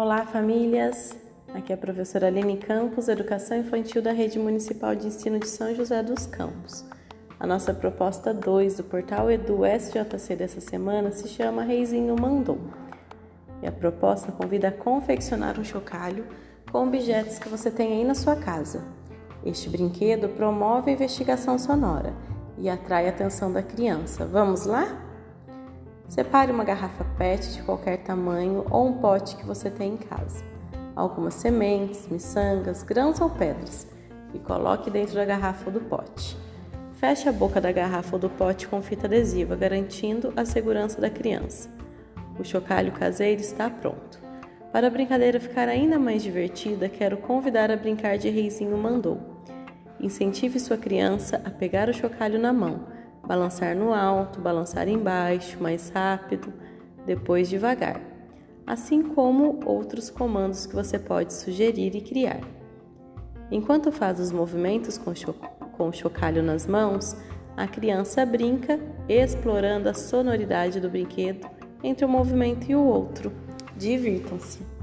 Olá, famílias! Aqui é a professora Aline Campos, Educação Infantil da Rede Municipal de Ensino de São José dos Campos. A nossa proposta 2 do portal Edu SJC dessa semana se chama Reizinho Mandou. E a proposta convida a confeccionar um chocalho com objetos que você tem aí na sua casa. Este brinquedo promove a investigação sonora e atrai a atenção da criança. Vamos lá? Separe uma garrafa PET de qualquer tamanho ou um pote que você tem em casa. Algumas sementes, miçangas, grãos ou pedras e coloque dentro da garrafa ou do pote. Feche a boca da garrafa ou do pote com fita adesiva, garantindo a segurança da criança. O chocalho caseiro está pronto. Para a brincadeira ficar ainda mais divertida, quero convidar a brincar de Reizinho Mandou. Incentive sua criança a pegar o chocalho na mão balançar no alto, balançar embaixo, mais rápido, depois devagar, assim como outros comandos que você pode sugerir e criar. Enquanto faz os movimentos com, cho com o chocalho nas mãos, a criança brinca, explorando a sonoridade do brinquedo entre um movimento e o outro. Divirtam-se!